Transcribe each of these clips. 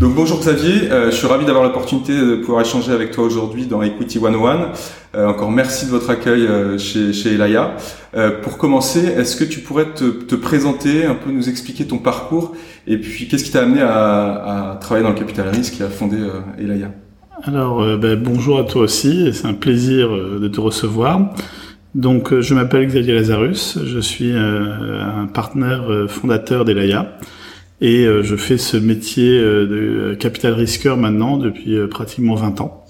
donc bonjour Xavier, euh, je suis ravi d'avoir l'opportunité de pouvoir échanger avec toi aujourd'hui dans Equity 101. Euh, encore merci de votre accueil euh, chez, chez Elaya. pour commencer, est-ce que tu pourrais te, te, présenter, un peu nous expliquer ton parcours et puis qu'est-ce qui t'a amené à, à, travailler dans le capital risque et à fonder Elaya? Alors ben, bonjour à toi aussi, c'est un plaisir de te recevoir. Donc je m'appelle Xavier Lazarus, je suis un partenaire fondateur d'Elaya. Et euh, je fais ce métier euh, de capital risqueur maintenant depuis euh, pratiquement 20 ans.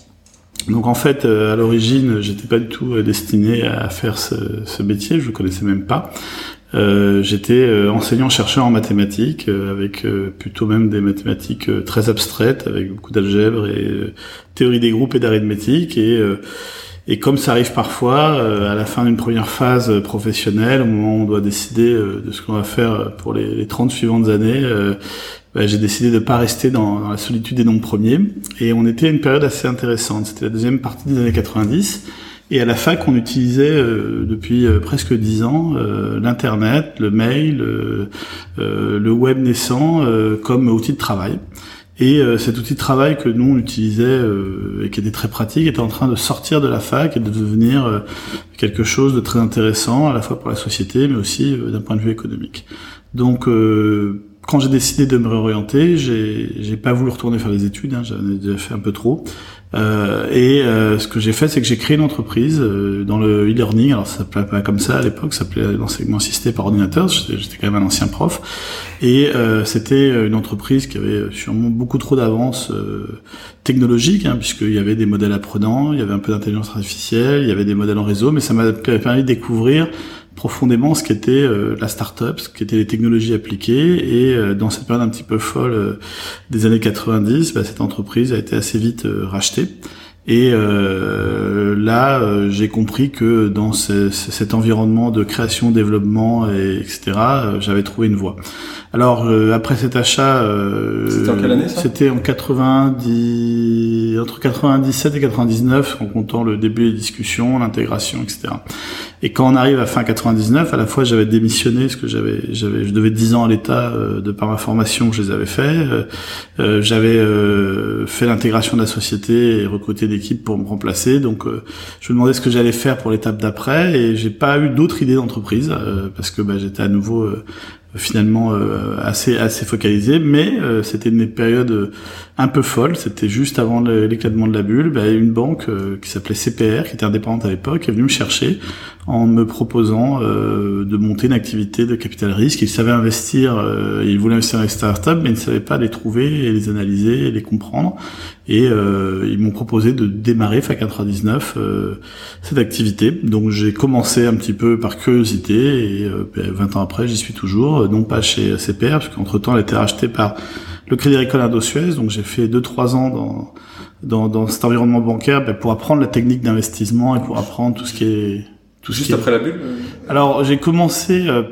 Donc en fait, à l'origine, j'étais pas du tout destiné à faire ce, ce métier, je le connaissais même pas. Euh, j'étais enseignant-chercheur en mathématiques, avec plutôt même des mathématiques très abstraites, avec beaucoup d'algèbre et théorie des groupes et d'arithmétique. Et et comme ça arrive parfois, euh, à la fin d'une première phase professionnelle, au moment où on doit décider euh, de ce qu'on va faire pour les, les 30 suivantes années, euh, bah, j'ai décidé de pas rester dans, la solitude des noms premiers. Et on était à une période assez intéressante. C'était la deuxième partie des années 90. Et à la fac, on utilisait depuis presque dix ans l'internet, le mail, le web naissant comme outil de travail. Et euh, cet outil de travail que nous on utilisait euh, et qui était très pratique était en train de sortir de la fac et de devenir euh, quelque chose de très intéressant à la fois pour la société mais aussi d'un point de vue économique. Donc quand j'ai décidé de me réorienter, j'ai pas voulu retourner faire des études, hein, j'en ai déjà fait un peu trop. Euh, et euh, ce que j'ai fait, c'est que j'ai créé une entreprise euh, dans le e-learning. Alors ça s'appelait pas comme ça à l'époque, ça s'appelait l'enseignement assisté par ordinateur. J'étais quand même un ancien prof. Et euh, c'était une entreprise qui avait sûrement beaucoup trop d'avance technologique, hein, puisqu'il y avait des modèles apprenants, il y avait un peu d'intelligence artificielle, il y avait des modèles en réseau, mais ça m'a permis de découvrir profondément ce qu'était euh, la start-up, ce qu'étaient les technologies appliquées. Et euh, dans cette période un petit peu folle euh, des années 90, bah, cette entreprise a été assez vite rachetée. Et là, j'ai compris que dans cet environnement de création, développement, et, etc., j'avais trouvé une voie. Alors après cet achat, c'était en quelle année ça? C'était en 90, entre 97 et 99, en comptant le début des discussions, l'intégration, etc. Et quand on arrive à fin 99, à la fois j'avais démissionné parce que j'avais, j'avais, je devais 10 ans à l'État euh, de par ma formation que je les avais fait. Euh, euh j'avais euh, fait l'intégration de la société et recruté d'équipes pour me remplacer. Donc je me demandais ce que j'allais faire pour l'étape d'après et j'ai pas eu d'autres idées d'entreprise parce que bah, j'étais à nouveau finalement euh, assez assez focalisé. Mais euh, c'était une période euh, un peu folle. C'était juste avant l'éclatement de la bulle. Bah, une banque qui s'appelait CPR qui était indépendante à l'époque est venue me chercher en me proposant de monter une activité de capital risque. Ils savaient investir ils voulaient investir dans les startups mais ils ne savaient pas les trouver et les analyser et les comprendre et ils m'ont proposé de démarrer FAC 99 cette activité donc j'ai commencé un petit peu par curiosité et 20 ben, ans après j'y suis toujours euh, non pas chez CPR, parce qu'entre temps, elle a été rachetée par le Crédit Agricole Indo-Suez. Donc j'ai fait 2-3 ans dans, dans, dans, cet environnement bancaire ben, pour apprendre la technique d'investissement et pour apprendre tout ce qui est... Tout Juste après la bulle euh Alors j'ai commencé euh,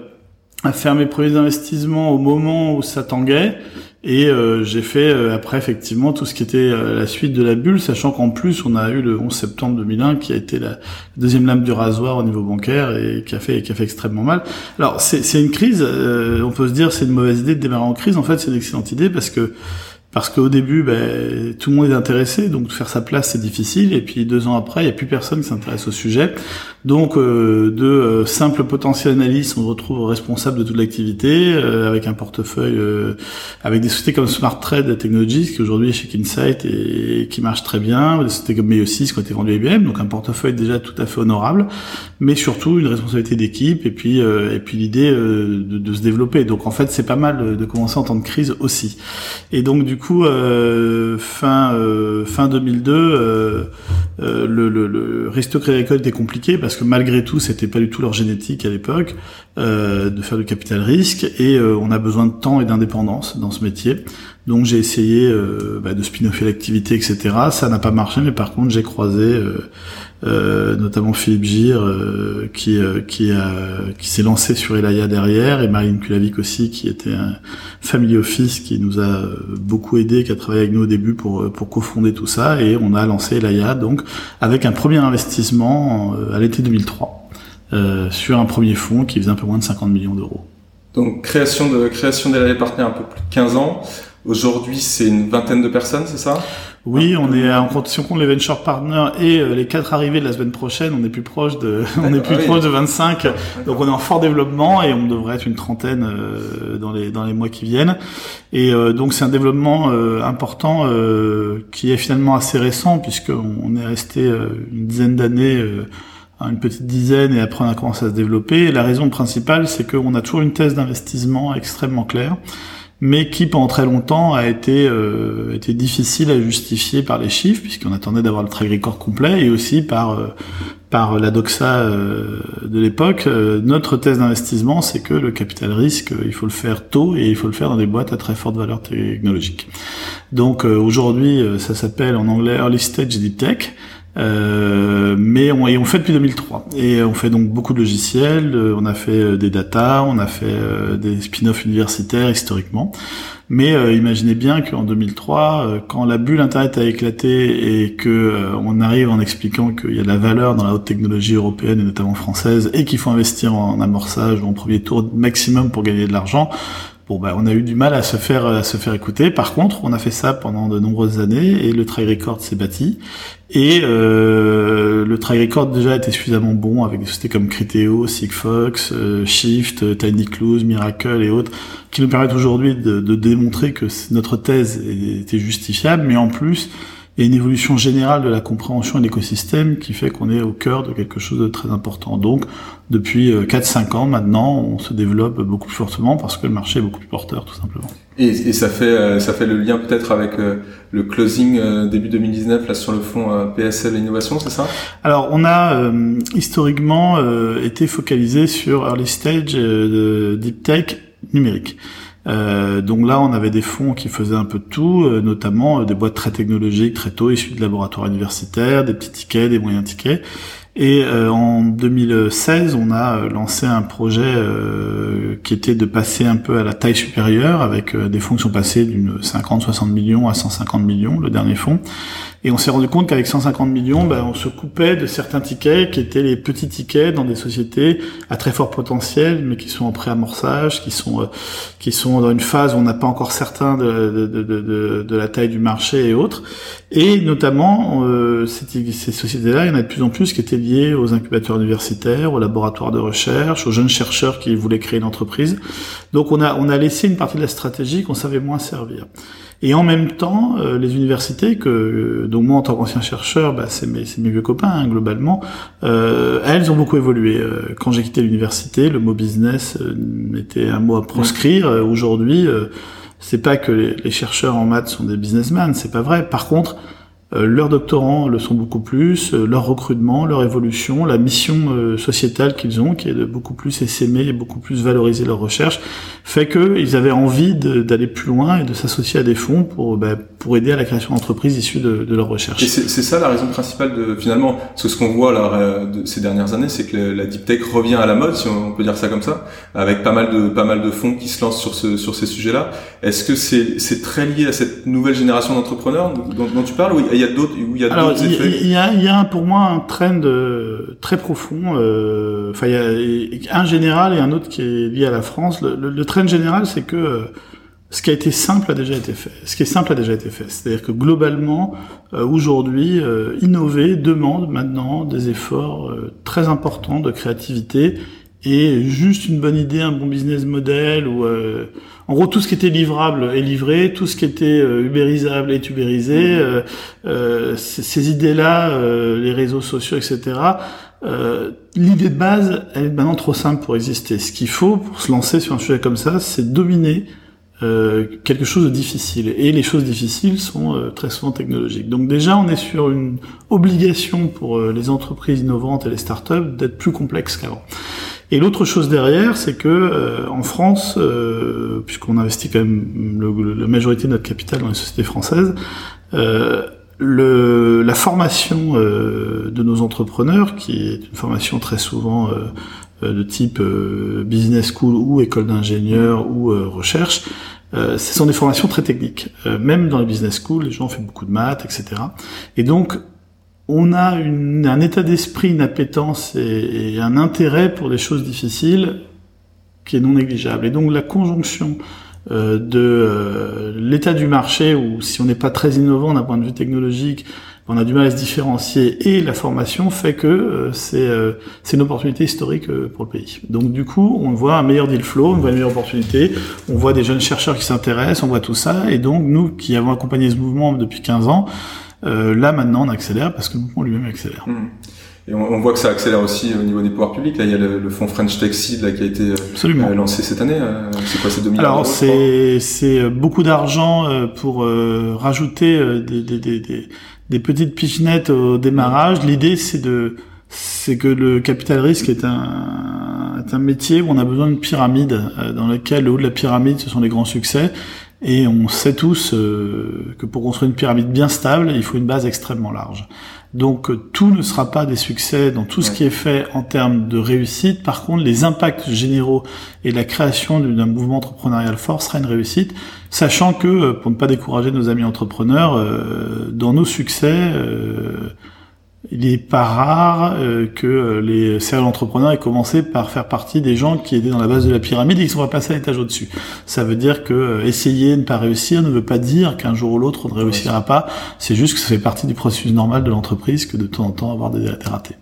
à faire mes premiers investissements au moment où ça tanguait. Et euh, j'ai fait euh, après effectivement tout ce qui était euh, la suite de la bulle, sachant qu'en plus on a eu le 11 septembre 2001 qui a été la deuxième lame du rasoir au niveau bancaire et qui a fait qui a fait extrêmement mal. Alors c'est une crise, on peut se dire c'est une mauvaise idée de démarrer en crise. En fait c'est une excellente idée parce que parce qu'au début, ben, tout le monde est intéressé, donc faire sa place c'est difficile, et puis deux ans après, il n'y a plus personne qui s'intéresse au sujet. Donc euh, de euh, simples potentiels analystes, on retrouve responsable de toute l'activité, euh, avec un portefeuille, avec des sociétés comme Smart Trade Technologies, qui aujourd'hui est chez Kinsight et, qui marche très bien, des sociétés comme Meiosis qui ont été vendues à IBM, donc un portefeuille déjà tout à fait honorable, mais surtout une responsabilité d'équipe, et puis et puis l'idée de, de, se développer. Donc en fait, c'est pas mal de commencer en temps de crise aussi. Et donc du coup, fin fin 2002, le, le, le risque crédit agricole était compliqué parce que malgré tout, c'était pas du tout leur génétique à l'époque euh, de faire du capital risque, et euh, on a besoin de temps et d'indépendance dans ce métier. Donc j'ai essayé euh, bah, de spin-offer l'activité, etc. Ça n'a pas marché, mais par contre j'ai croisé notamment Philippe Gir qui qui a qui s'est lancé sur Elaya derrière et Marine Kulavik aussi qui était un family office qui nous a beaucoup aidé, qui a travaillé avec nous au début pour pour cofonder tout ça et on a lancé Elaya donc avec un premier investissement à l'été 2003 euh, sur un premier fonds qui faisait un peu moins de 50 millions d'euros. Donc création de création d'Elaya Partner un peu plus de 15 ans. Aujourd'hui, c'est une vingtaine de personnes, c'est ça? Oui, on est en compte, si on compte les venture partners et euh, les quatre arrivés de la semaine prochaine, on est plus proche de, on est plus ah proche de 25. Donc on est en fort développement et on devrait être une trentaine euh, dans les dans les mois qui viennent. Et euh, donc c'est un développement important qui est finalement assez récent puisque on est resté une dizaine d'années une petite dizaine et après on a commencé à se développer. Et la raison principale, c'est qu'on a toujours une thèse d'investissement extrêmement claire mais qui pendant très longtemps a été euh, été difficile à justifier par les chiffres puisqu'on attendait d'avoir le track complet et aussi par euh, par la doxa euh, de l'époque. Notre thèse d'investissement c'est que le capital risque il faut le faire tôt et il faut le faire dans des boîtes à très forte valeur technologique. Donc aujourd'hui ça s'appelle en anglais early stage deep tech euh, mais on, et on fait depuis 2003 et on fait donc beaucoup de logiciels, euh, on a fait euh, des data, on a fait des spin-offs universitaires historiquement. Mais imaginez bien qu'en 2003, quand la bulle Internet a éclaté et que on arrive en expliquant qu'il y a de la valeur dans la haute technologie européenne et notamment française et qu'il faut investir en amorçage ou en premier tour maximum pour gagner de l'argent, Bon, bah, on a eu du mal à se faire à se faire écouter. Par contre, on a fait ça pendant de nombreuses années et le trail record s'est bâti. Et euh, le trail record déjà était suffisamment bon avec des sociétés comme Criteo, Sigfox, euh, Shift, Tiny Clues, Miracle et autres, qui nous permettent aujourd'hui de, démontrer que notre thèse était justifiable, mais en plus et une évolution générale de la compréhension de l'écosystème qui fait qu'on est au cœur de quelque chose de très important. Donc, depuis 4-5 euh, ans maintenant, on se développe beaucoup plus fortement parce que le marché est beaucoup plus porteur, tout simplement. Et, et ça fait euh, ça fait le lien peut-être avec euh, le closing début 2019 là sur le fonds PSL Innovation, c'est ça? Alors, on a historiquement été focalisé sur early stage de deep tech numérique. Euh, donc là, on avait des fonds qui faisaient un peu de tout, euh, notamment euh, des boîtes très technologiques, très tôt, issues de laboratoires universitaires, des petits tickets, des moyens tickets. Et en 2016, on a lancé un projet qui était de passer un peu à la taille supérieure, avec des fonds qui sont passés d'une 50-60 millions à 150 millions, le dernier fonds. Et on s'est rendu compte qu'avec 150 millions, ben, on se coupait de certains tickets qui étaient les petits tickets dans des sociétés à très fort potentiel, mais qui sont en pré-amorçage, qui sont euh, qui sont dans une phase où on n'a pas encore certain de, de, de, de, la taille du marché et autres. Et notamment, euh, ces, ces sociétés-là, il y en a de plus en plus qui étaient liées aux incubateurs universitaires, aux laboratoires de recherche, aux jeunes chercheurs qui voulaient créer une entreprise. Donc on a on a laissé une partie de la stratégie qu'on savait moins servir. Et en même temps, euh, les universités, que euh, donc moi en tant qu'ancien chercheur, bah, c'est mes, mes, vieux copains hein, globalement, euh, elles ont beaucoup évolué. Euh, quand j'ai quitté l'université, le mot business était un mot à proscrire. Aujourd'hui, c'est pas que les, les, chercheurs en maths sont des businessmen, c'est pas vrai. Par contre, leurs doctorants le sont beaucoup plus, euh, leur recrutement, leur évolution, la mission euh, sociétale qu'ils ont, qui est de beaucoup plus essaimer et beaucoup plus valoriser leur recherche, fait qu'ils avaient envie d'aller plus loin et de s'associer à des fonds pour, bah, pour aider à la création d'entreprises issues de, de, leur recherche. Et c'est ça la raison principale de finalement, parce que ce qu'on voit là, de ces dernières années, c'est que la deep tech revient à la mode, si on peut dire ça comme ça, avec pas mal de pas mal de fonds qui se lancent sur ce sur ces sujets-là. Est-ce que c'est très lié à cette nouvelle génération d'entrepreneurs dont, dont, tu parles il y a d'autres, il y a d'autres effets. Il y a, il y a pour moi un trend euh, très profond. Euh, enfin, il y a un général et un autre qui est lié à la France. Le, le, trend général, c'est que ce qui a été simple a déjà été fait. Ce qui est simple a déjà été fait. C'est-à-dire que globalement, euh, aujourd'hui, euh, innover demande maintenant des efforts euh, très importants de créativité et juste une bonne idée, un bon business model ou en gros tout ce qui était livrable est livré, tout ce qui était ubérisable est ubérisé. ces, ces idées-là, les réseaux sociaux, etc. L'idée de base, elle est maintenant trop simple pour exister. Ce qu'il faut pour se lancer sur un sujet comme ça, c'est dominer euh, quelque chose de difficile. Et les choses difficiles sont euh, très souvent technologiques. Donc déjà, on est sur une obligation pour euh, les entreprises innovantes et les startups d'être plus complexes qu'avant. Et l'autre chose derrière, c'est que en France, puisqu'on investit quand même la majorité de notre capital dans les sociétés françaises, le, la formation de nos entrepreneurs, qui est une formation très souvent euh, de type euh, business school ou école d'ingénieur ou euh, recherche, ce sont des formations très techniques. même dans les business school, les gens font beaucoup de maths, etc. Et donc, on a un état d'esprit, une appétence et, un intérêt pour des choses difficiles qui est non négligeable. Et donc, la conjonction euh, de l'état du marché, où si on n'est pas très innovant d'un point de vue technologique, on a du mal à se différencier et la formation fait que euh, c'est euh, une opportunité historique euh, pour le pays. Donc du coup, on voit un meilleur deal flow, on voit une meilleure opportunité, on voit des jeunes chercheurs qui s'intéressent, on voit tout ça, et donc nous qui avons accompagné ce mouvement depuis 15 ans, là maintenant on accélère parce que le mouvement lui-même accélère. Mmh. Et on, voit que ça accélère aussi au niveau des pouvoirs publics. Là, il y a le, fonds French Tech Seed là, qui a été lancé cette année. C'est quoi, c'est 2 Alors, c'est, beaucoup d'argent pour rajouter des, des, des, des petites pichenettes au démarrage. L'idée, c'est de, c'est que le capital risque est un, est un métier où on a besoin d'une pyramide, euh, dans laquelle le haut de la pyramide, ce sont les grands succès. Et on sait tous euh, que pour construire une pyramide bien stable, il faut une base extrêmement large. Donc euh, tout ne sera pas des succès dans tout ce qui est fait en termes de réussite. Par contre, les impacts généraux et la création d'un mouvement entrepreneurial fort sera une réussite, sachant que, euh, pour ne pas décourager nos amis entrepreneurs, euh, dans nos succès, il n'est pas rare euh, que euh, les serial entrepreneurs aient commencé par faire partie des gens qui étaient dans la base de la pyramide et qui sont repassés à l'étage au-dessus. Ça veut dire que euh, essayer de ne pas réussir ne veut pas dire qu'un jour ou l'autre on ne réussira pas. C'est juste que ça fait partie du processus normal de l'entreprise que de temps en temps avoir des ratés.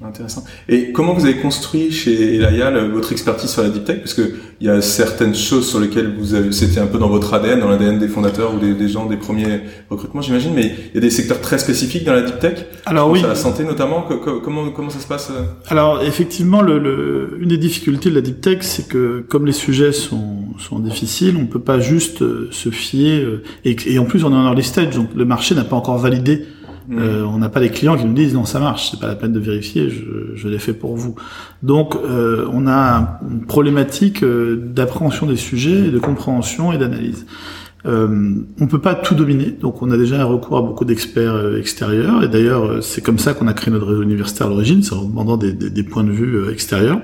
Intéressant. Et comment vous avez construit chez Elaya votre expertise sur la deep tech? Parce que il y a certaines choses sur lesquelles vous avez, c'était un peu dans votre ADN, dans l'ADN des fondateurs ou des, des, gens des premiers recrutements, j'imagine. Mais il y a des secteurs très spécifiques dans la deep tech? Alors oui. la santé notamment. comment comment ça se passe euh? Alors effectivement, le, le, une des difficultés de la deep tech, c'est que comme les sujets sont sont difficiles, on peut pas juste euh, se fier. Euh, et, et en plus, on est en early stage, donc le marché n'a pas encore validé Mm. Euh, on n'a pas les clients qui nous disent non ça marche, c'est pas la peine de vérifier, je, je l'ai fait pour vous. Donc euh, on a une problématique euh, d'appréhension des sujets, de compréhension et d'analyse. Euh, on peut pas tout dominer, donc on a déjà un recours à beaucoup d'experts euh, extérieurs, et d'ailleurs c'est comme ça qu'on a créé notre réseau universitaire à l'origine, c'est en demandant des, des, des, points de vue extérieurs.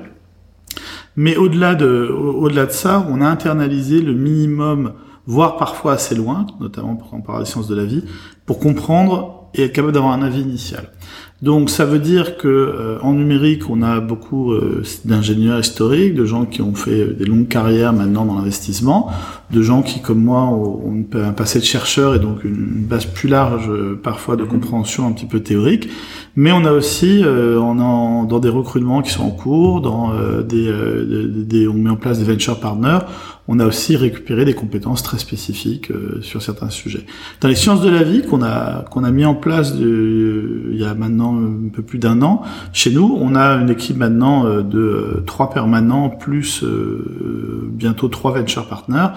Mais au-delà de, au-delà de ça, on a internalisé le minimum, voire parfois assez loin, notamment quand on parle des sciences de la vie, pour comprendre et être capable d'avoir un avis initial. Donc ça veut dire que euh, en numérique, on a beaucoup euh, d'ingénieurs historiques, de gens qui ont fait des longues carrières maintenant dans l'investissement, de gens qui, comme moi, ont, un passé de chercheur et donc une, base plus large euh, parfois de compréhension un petit peu théorique. Mais on a aussi, on a dans des recrutements qui sont en cours, dans des, des, on met en place des venture partners, on a aussi récupéré des compétences très spécifiques euh, sur certains sujets. Dans les sciences de la vie qu'on a qu'on a mis en place de, il y a maintenant un peu plus d'un an, chez nous, on a une équipe maintenant euh, de trois permanents plus euh, bientôt trois venture partners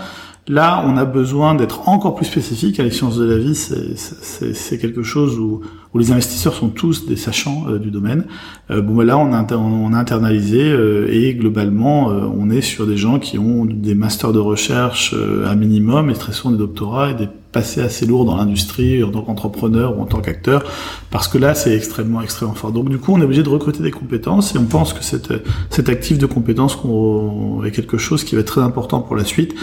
Là, on a besoin d'être encore plus spécifique. À les sciences de la vie, c'est quelque chose où, où, les investisseurs sont tous des sachants euh, du domaine. Euh, bon, ben là, on a, on a internalisé euh, et globalement, on est sur des gens qui ont des masters de recherche à minimum et très souvent des doctorats et des passés assez lourds dans l'industrie en tant qu'entrepreneur ou en tant qu'acteur, parce que là, c'est extrêmement, extrêmement fort. Donc, du coup, on est obligé de recruter des compétences et on pense que cette, cet actif de compétences est quelque chose qui va être très important pour la suite,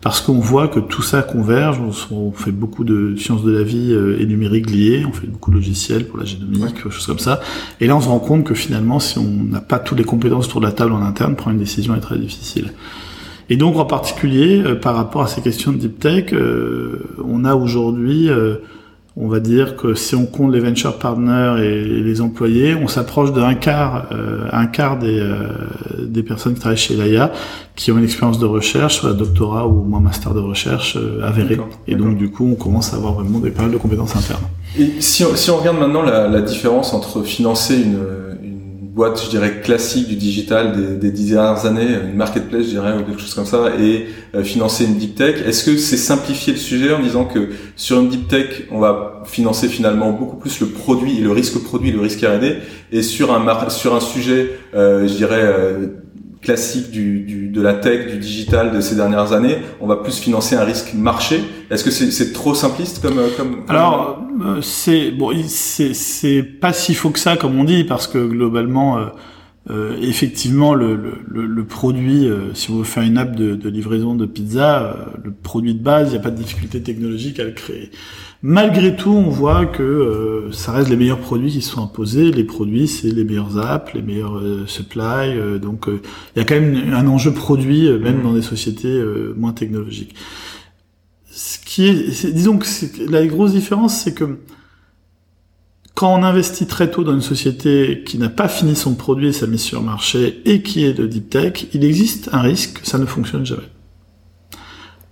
parce qu'on voit que tout ça converge. On, fait beaucoup de sciences de la vie euh, et numérique liées, on fait beaucoup de logiciels pour la génomique, choses comme ça. Et là, on se rend compte que finalement, si on n'a pas toutes les compétences autour de la table en interne, prendre une décision est très difficile. Et donc en particulier par rapport à ces questions de deep tech, on a aujourd'hui on va dire que si on compte les venture partners et les employés, on s'approche d'un quart, euh, un quart des, euh, des personnes qui travaillent chez Laia qui ont une expérience de recherche, soit doctorat ou moins master de recherche euh, avéré. Et donc du coup, on commence à avoir vraiment des périodes de compétences internes. Et si on, si on regarde maintenant la, la différence entre financer une, boîte, je dirais, classique du digital des, des dix dernières années, une marketplace, je dirais, ou quelque chose comme ça, et euh, financer une deep tech. Est-ce que c'est simplifier le sujet en disant que sur une deep tech, on va financer finalement beaucoup plus le produit, le risque produit, le risque R&D, et sur un sur un sujet, euh, je dirais, euh, classique du, de la tech, du digital de ces dernières années, on va plus financer un risque marché. Est-ce que c'est trop simpliste comme comme, Alors euh, c'est bon, c'est c'est pas si faux que ça comme on dit parce que globalement. Euh, euh effectivement, le, le, le produit, euh, si on veut faire une app de, de livraison de pizza, le produit de base, il n'y a pas de difficulté technologique à le créer. Malgré tout, on voit que euh, ça reste les meilleurs produits qui sont imposés. Les produits, c'est les meilleurs apps, les meilleurs euh, supply. Euh, donc, il y a quand même un enjeu produit, même mmh. dans des sociétés moins technologiques. Ce qui est, disons que la grosse différence, c'est que quand on investit très tôt dans une société qui n'a pas fini son produit et sa mise sur le marché et qui est de deep tech, il existe un risque que ça ne fonctionne jamais.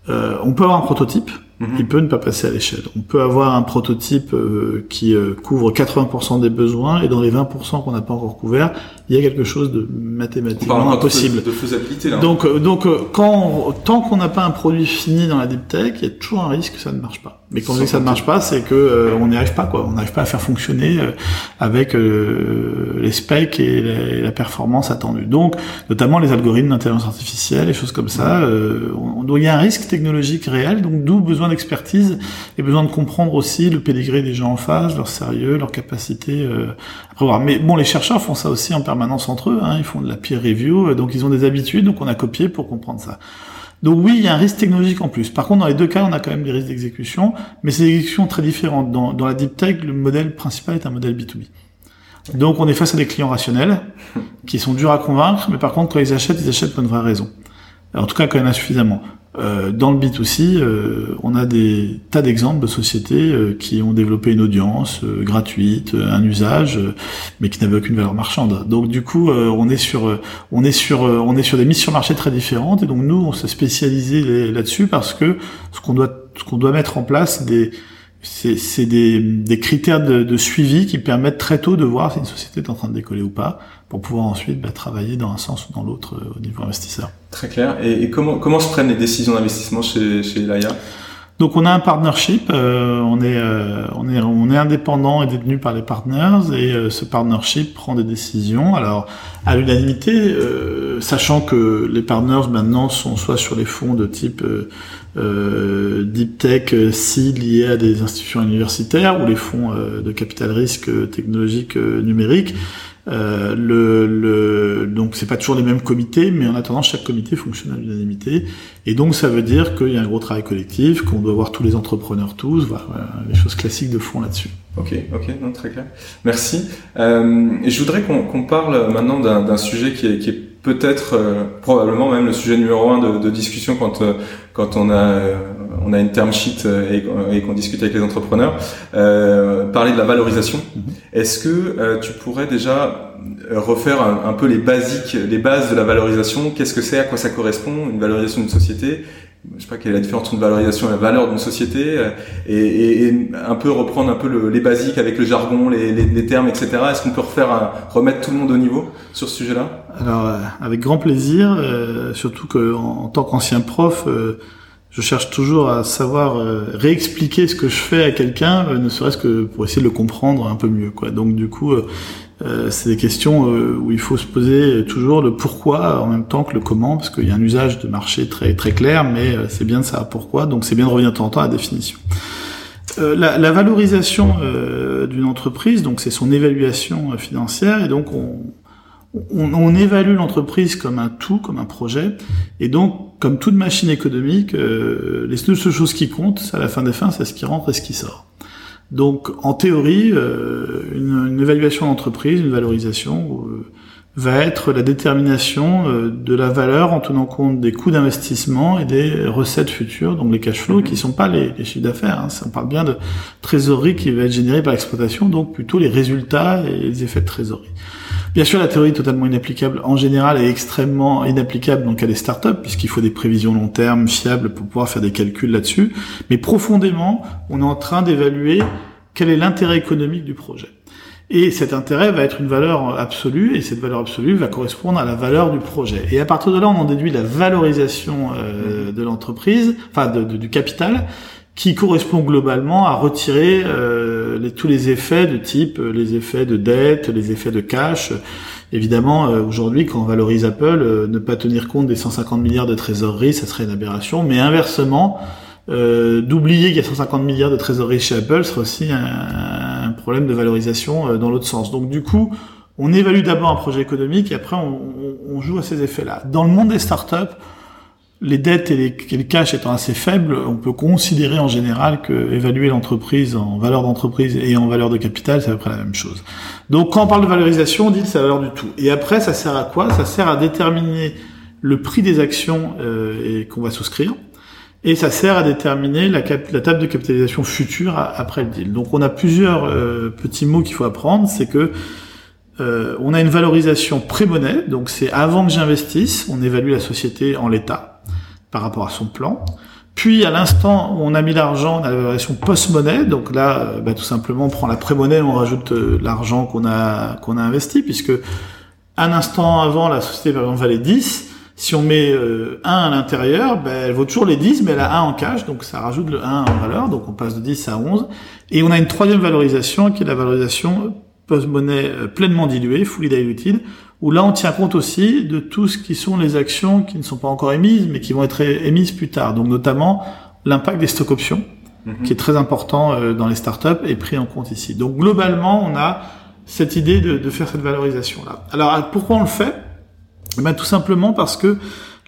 on peut avoir un prototype, Mhm. il peut ne pas passer à l'échelle. On peut avoir un prototype euh, qui euh, couvre 80% des besoins et dans les 20% qu'on n'a pas encore couverts, il y a quelque chose de mathématiquement impossible. De faisabilité là. Donc, euh, donc quand tant qu'on n'a pas un produit fini dans la deep tech, il y a toujours un risque que ça ne marche pas. Mais quand on dit que ça ne marche pas, c'est que euh, on n'y arrive pas, quoi. On n'arrive pas à faire fonctionner euh, avec euh, les specs et la, performance attendue. Donc, notamment les algorithmes d'intelligence artificielle, les choses comme ça. On, il y a un risque technologique réel, donc d'où besoin d'expertise et besoin de comprendre aussi le pédigré des gens en face, leur sérieux, leur capacité à prévoir. Mais bon, les chercheurs font ça aussi en permanence entre eux. Hein. Ils font de la peer review, donc ils ont des habitudes, donc on a copié pour comprendre ça. Donc oui, il y a un risque technologique en plus. Par contre, dans les deux cas, on a quand même des risques d'exécution, mais c'est des exécutions très différentes. Dans, dans la deep tech, le modèle principal est un modèle B2B. Donc on est face à des clients rationnels qui sont durs à convaincre, mais par contre quand ils achètent, ils achètent pour une vraie raison. En tout cas quand il y en a suffisamment. Euh, dans le B2C, euh, on a des tas d'exemples de sociétés euh, qui ont développé une audience gratuite, un usage, mais qui n'avaient aucune valeur marchande. Donc du coup, on est sur, on est sur, on est sur des mises sur marché très différentes. Et donc nous, on s'est spécialisé là-dessus parce que ce qu'on doit, ce qu'on doit mettre en place, des c'est des, des, critères de, de, suivi qui permettent très tôt de voir si une société est en train de décoller ou pas, pour pouvoir ensuite bah, travailler dans un sens ou dans l'autre euh, au niveau investisseur. Très clair. Et, et, comment, comment se prennent les décisions d'investissement chez, chez Laia? Donc on a un partnership, euh, on est euh, on est on est indépendant et détenu par les partners et euh, ce partnership prend des décisions. Alors à l'unanimité, sachant que les partners maintenant sont soit sur les fonds de type deep tech, si liés à des institutions universitaires ou les fonds de capital risque technologique numérique. Euh, le, le, donc c'est pas toujours les mêmes comités, mais en attendant chaque comité fonctionne à l'unanimité. Et donc ça veut dire qu'il y a un gros travail collectif, qu'on doit voir tous les entrepreneurs tous, voilà, les choses classiques de fond là-dessus. Ok, ok, non, très clair. Merci. Euh, je voudrais qu'on parle maintenant d'un sujet qui est, qui est peut-être euh, probablement même le sujet numéro un de, de discussion quand euh, quand on a euh, on a une term sheet et, et qu'on discute avec les entrepreneurs. Parler de la valorisation. Mm-hmm. est-ce que tu pourrais déjà refaire un, un, peu les basiques les bases de la valorisation? Qu'est-ce que c'est? À quoi ça correspond? Une valorisation d'une société? Je sais pas quelle est la différence entre une valorisation et la valeur d'une société et, et, un peu reprendre un peu le, les basiques avec le jargon les, les, les termes etc est-ce qu'on peut refaire un, remettre tout le monde au niveau sur ce sujet là alors, euh, avec grand plaisir, euh, surtout que en, tant qu'ancien prof, euh, je cherche toujours à savoir réexpliquer ce que je fais à quelqu'un, ne serait-ce que pour essayer de le comprendre un peu mieux. Quoi. Donc, du coup, c'est des questions où il faut se poser toujours le pourquoi en même temps que le comment, parce qu'il y a un usage de marché très très clair, mais c'est bien de savoir pourquoi. Donc, c'est bien de revenir de temps en temps à la définition. La, la, valorisation d'une entreprise, donc c'est son évaluation financière, et donc on, on, on évalue l'entreprise comme un tout, comme un projet, et donc, comme toute machine économique, euh, les seules choses qui comptent, à la fin des fins, c'est ce qui rentre et ce qui sort. Donc, en théorie, euh, une, une, évaluation d'entreprise, une valorisation, euh, va être la détermination euh, de la valeur en tenant compte des coûts d'investissement et des recettes futures, donc les cash flows, qui sont pas les, chiffres d'affaires. Hein. On parle bien de trésorerie qui va être générée par l'exploitation, donc plutôt les résultats et les effets de trésorerie. Bien sûr, la théorie est totalement inapplicable en général est extrêmement inapplicable donc à des startups puisqu'il faut des prévisions long terme fiables pour pouvoir faire des calculs là-dessus. Mais profondément, on est en train d'évaluer quel est l'intérêt économique du projet. Et cet intérêt va être une valeur absolue, et cette valeur absolue va correspondre à la valeur du projet. Et à partir de là, on en déduit la valorisation euh, de l'entreprise, enfin du capital, qui correspond globalement à retirer euh, tous les effets de type euh, les effets de dette, les effets de cash. Évidemment, aujourd'hui, quand on valorise Apple, ne pas tenir compte des 150 milliards de trésorerie, ça serait une aberration. Mais inversement, d'oublier qu'il y a 150 milliards de trésorerie chez Apple serait aussi un, problème de valorisation euh, dans l'autre sens. Donc du coup, on évalue d'abord un projet économique et après on, joue à ces effets-là. Dans le monde des startups, les dettes et les, le cash étant assez faibles, on peut considérer en général que évaluer l'entreprise en valeur d'entreprise et en valeur de capital, c'est à peu près la même chose. Donc quand on parle de valorisation, on dit que c'est la valeur du tout. Et après, ça sert à quoi? Ça sert à déterminer le prix des actions euh, qu'on va souscrire et ça sert à déterminer la, la table de capitalisation future après le deal. Donc on a plusieurs euh, petits mots qu'il faut apprendre, c'est que euh, on a une valorisation pré-monnaie, donc c'est avant que j'investisse, on évalue la société en l'état par rapport à son plan. Puis à l'instant où on a mis l'argent, on a la valorisation post-monnaie, donc là euh, bah, tout simplement on prend la pré-monnaie, on rajoute l'argent qu'on a qu'on a investi, puisque un instant avant la société par exemple valait 10, si on met euh, 1 à l'intérieur, ben, elle vaut toujours les 10, mais elle a 1 en cash, donc ça rajoute le 1 en valeur, donc on passe de 10 à 11. Et on a une troisième valorisation qui est la valorisation post-monnaie euh, pleinement diluée, fully diluted, où là on tient compte aussi de tout ce qui sont les actions qui ne sont pas encore émises, mais qui vont être émises plus tard. Donc notamment l'impact des stock options, mhm. qui est très important euh, dans les startups, est pris en compte ici. Donc globalement, on a cette idée de, de faire cette valorisation-là. Alors pourquoi on le fait? Eh ben, Tout simplement parce que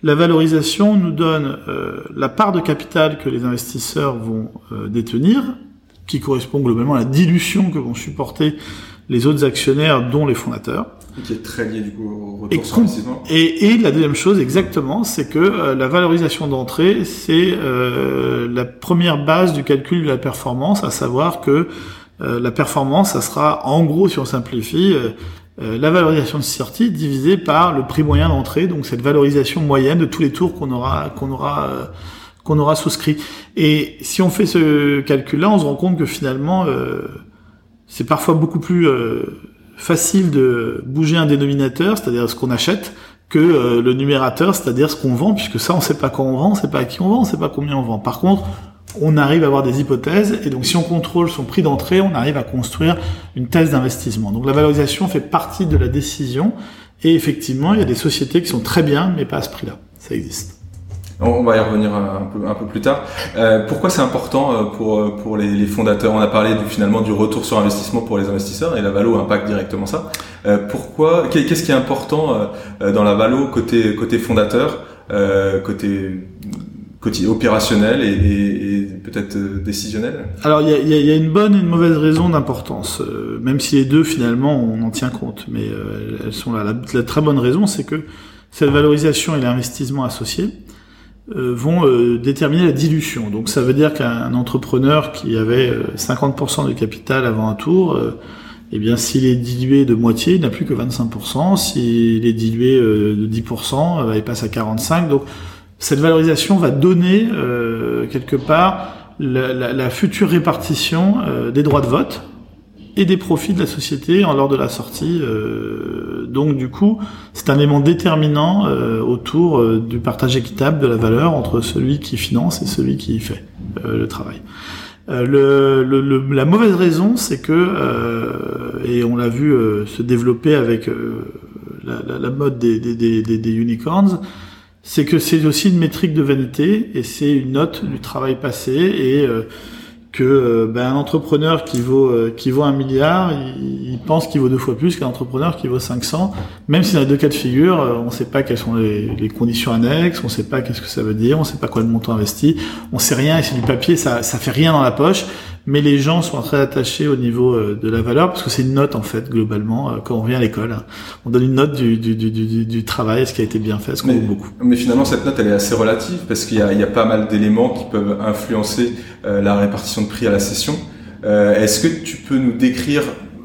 la valorisation nous donne euh, la part de capital que les investisseurs vont euh, détenir, qui correspond globalement à la dilution que vont supporter les autres actionnaires, dont les fondateurs. Qui est très lié du coup au retour sur investissement. Et, et, la deuxième chose, exactement, c'est que euh, la valorisation d'entrée, c'est la première base du calcul de la performance, à savoir que la performance, ça sera en gros, si on simplifie, euh, la valorisation de sortie divisée par le prix moyen d'entrée, donc cette valorisation moyenne de tous les tours qu'on aura qu'on aura euh, qu'on aura souscrit. Et si on fait ce calcul-là, on se rend compte que finalement, euh, c'est parfois beaucoup plus facile de bouger un dénominateur, c'est-à-dire ce qu'on achète, que le numérateur, c'est-à-dire ce qu'on vend, puisque ça, on sait pas quand on vend, on sait pas à qui on vend, on sait pas combien on vend. Par contre, on arrive à avoir des hypothèses, et donc si on contrôle son prix d'entrée, on arrive à construire une thèse d'investissement. Donc la valorisation fait partie de la décision, et effectivement, il y a des sociétés qui sont très bien, mais pas à ce prix-là. Ça existe. On va y revenir un peu, un peu plus tard. Euh, pourquoi c'est important euh, pour, euh, pour les, fondateurs? On a parlé du, finalement du retour sur investissement pour les investisseurs et la valo impacte directement ça. pourquoi Qu'est-ce qui est important dans la valo côté côté fondateur, côté côté opérationnel et, peut-être euh, décisionnel? Alors il y a, une bonne et une mauvaise raison d'importance, euh, même si les deux finalement on en tient compte, mais euh, elles sont là. La, très bonne raison c'est que cette valorisation et l'investissement associé vont déterminer la dilution. Donc ça veut dire qu'un entrepreneur qui avait 50% de capital avant un tour, eh bien s'il est dilué de moitié, il n'a plus que 25%. S'il est dilué de 10%, il passe à 45%. Donc cette valorisation va donner euh, quelque part la, future répartition euh, des droits de vote et des profits de la société en lors de la sortie. Euh, donc du coup, c'est un élément déterminant autour du partage équitable de la valeur entre celui qui finance et celui qui fait le travail. la mauvaise raison, c'est que, et on l'a vu se développer avec la, mode des, des unicorns, c'est que c'est aussi une métrique de vanité et c'est une note du travail passé et euh, que euh, ben, un entrepreneur qui vaut euh, qui vaut un milliard, il, pense qu'il vaut deux fois plus qu'un entrepreneur qui vaut 500, même si dans les deux cas de figure, on ne sait pas quelles sont les, les conditions annexes, on ne sait pas qu'est-ce que ça veut dire, on ne sait pas quoi le montant investi, on sait rien et c'est du papier, ça ça fait rien dans la poche, mais les gens sont très attachés au niveau euh, de la valeur parce que c'est une note en fait globalement euh, quand on vient à l'école. On donne une note du, du, du, du, du travail, ce qui a été bien fait, ce qu'on beaucoup. Mais finalement, cette note, elle est assez relative parce qu'il y a, il y a pas mal d'éléments qui peuvent influencer euh, la répartition de prix à la session. Euh, Est-ce que tu peux nous décrire,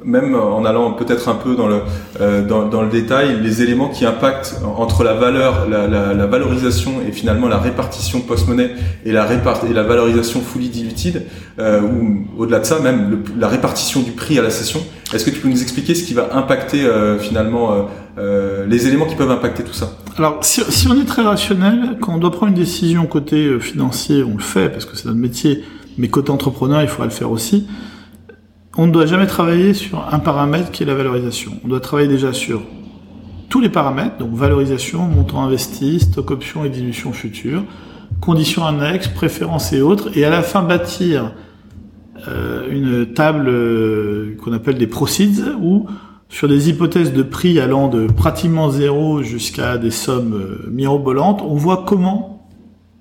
même en allant peut-être un peu dans le, euh, dans, dans le détail, les éléments qui impactent entre la valeur, la, la, la valorisation et finalement la répartition post-monnaie et la, répart et la valorisation fully diluted, euh, ou au-delà de ça, même le- la répartition du prix à la session Est-ce que tu peux nous expliquer ce qui va impacter euh, finalement euh, euh, les éléments qui peuvent impacter tout ça? Alors, si, si on est très rationnel, quand on doit prendre une décision côté euh, financier, on le fait parce que c'est notre métier, mais côté entrepreneur, il faudra le faire aussi. On ne doit jamais travailler sur un paramètre qui est la valorisation. On doit travailler déjà sur tous les paramètres, donc valorisation, montant investi, stock option et dilution future, conditions annexes, préférences et autres, et à la fin bâtir euh, une table euh, qu'on appelle des proceeds où sur des hypothèses de prix allant de pratiquement zéro jusqu'à des sommes euh, mirobolantes, on voit comment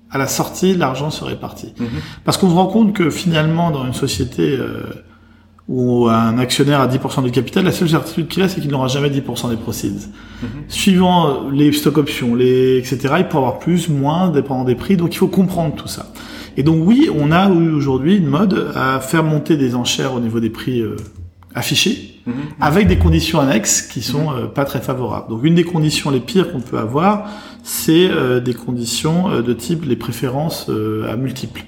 à la sortie l'argent se répartit. Mhm. Parce qu'on se rend compte que finalement dans une société où un actionnaire a 10% du capital, la seule certitude qu'il a, c'est qu'il n'aura jamais 10% des proceeds. Suivant euh, les stock options, les etc., il peut avoir plus, moins, dépendant des prix. Donc il faut comprendre tout ça. Et donc oui, on a eu aujourd'hui une mode à faire monter des enchères au niveau des prix euh, affichés, Mhm. avec des conditions annexes qui sont euh, pas très favorables. Donc une des conditions les pires qu'on peut avoir, c'est euh, des conditions euh, de type les préférences euh, à multiples.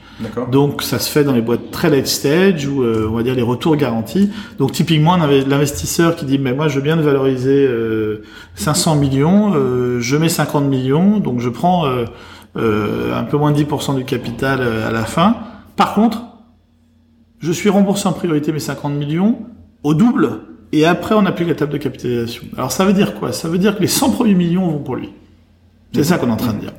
Donc ça se fait dans les boîtes très late stage ou euh, on va dire les retours garantis. Donc typiquement l'investisseur qui dit mais moi je veux bien de valoriser euh, 500 millions, euh, je mets 50 millions, donc je prends euh, euh, un peu moins de 10% du capital euh, à la fin. Par contre, je suis remboursé en priorité mes 50 millions au double et après on applique la table de capitalisation. Alors ça veut dire quoi? Ça veut dire que les 100 premiers millions vont pour lui. C'est ça qu'on est en train de dire.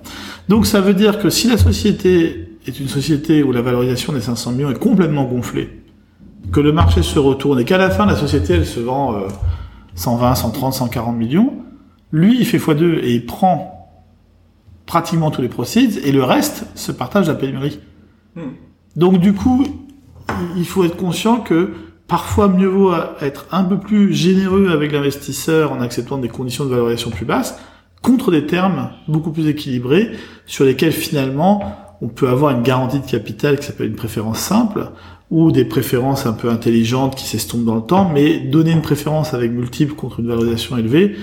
Donc ça veut dire que si la société est une société où la valorisation des 500 millions est complètement gonflée, que le marché se retourne et qu'à la fin la société elle se vend euh, 120, 130, 140 millions, lui il fait x2 et il prend pratiquement tous les proceeds et le reste se partage la pénurie. Hmm. Donc du coup, il faut être conscient que parfois mieux vaut être un peu plus généreux avec l'investisseur en acceptant des conditions de valorisation plus basses contre des termes beaucoup plus équilibrés sur lesquels finalement on peut avoir une garantie de capital qui s'appelle une préférence simple ou des préférences un peu intelligentes qui s'estompent dans le temps, mais donner une préférence avec multiples contre une valorisation élevée,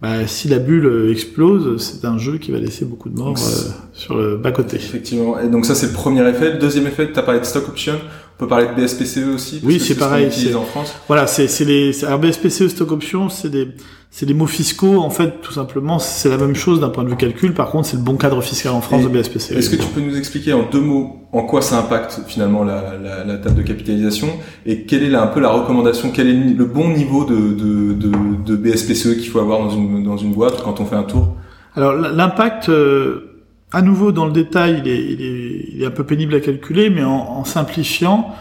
bah, si la bulle explose, c'est un jeu qui va laisser beaucoup de morts euh, sur le bas-côté. Effectivement. Et donc ça c'est le premier effet. Le deuxième effet, tu as parlé de stock option. On peut parler de BSPCE aussi. parce Oui, c'est pareil, c'est- en France. Voilà, c'est c'est les alors BSPCE stock option, c'est des c'est des mots fiscaux en fait tout simplement, c'est la même chose d'un point de vue calcul. Par contre, c'est le bon cadre fiscal en France Et de BSPCE. Est-ce que tu peux nous expliquer en deux mots en quoi ça impacte finalement la, la, la table de capitalisation et quelle est la- un peu la recommandation, quel est le bon niveau de, de, de, de BSPCE qu'il faut avoir dans une, dans une boîte quand on fait un tour? Alors l'impact, euh, à nouveau dans le détail, il est, un peu pénible à calculer, mais en, simplifiant,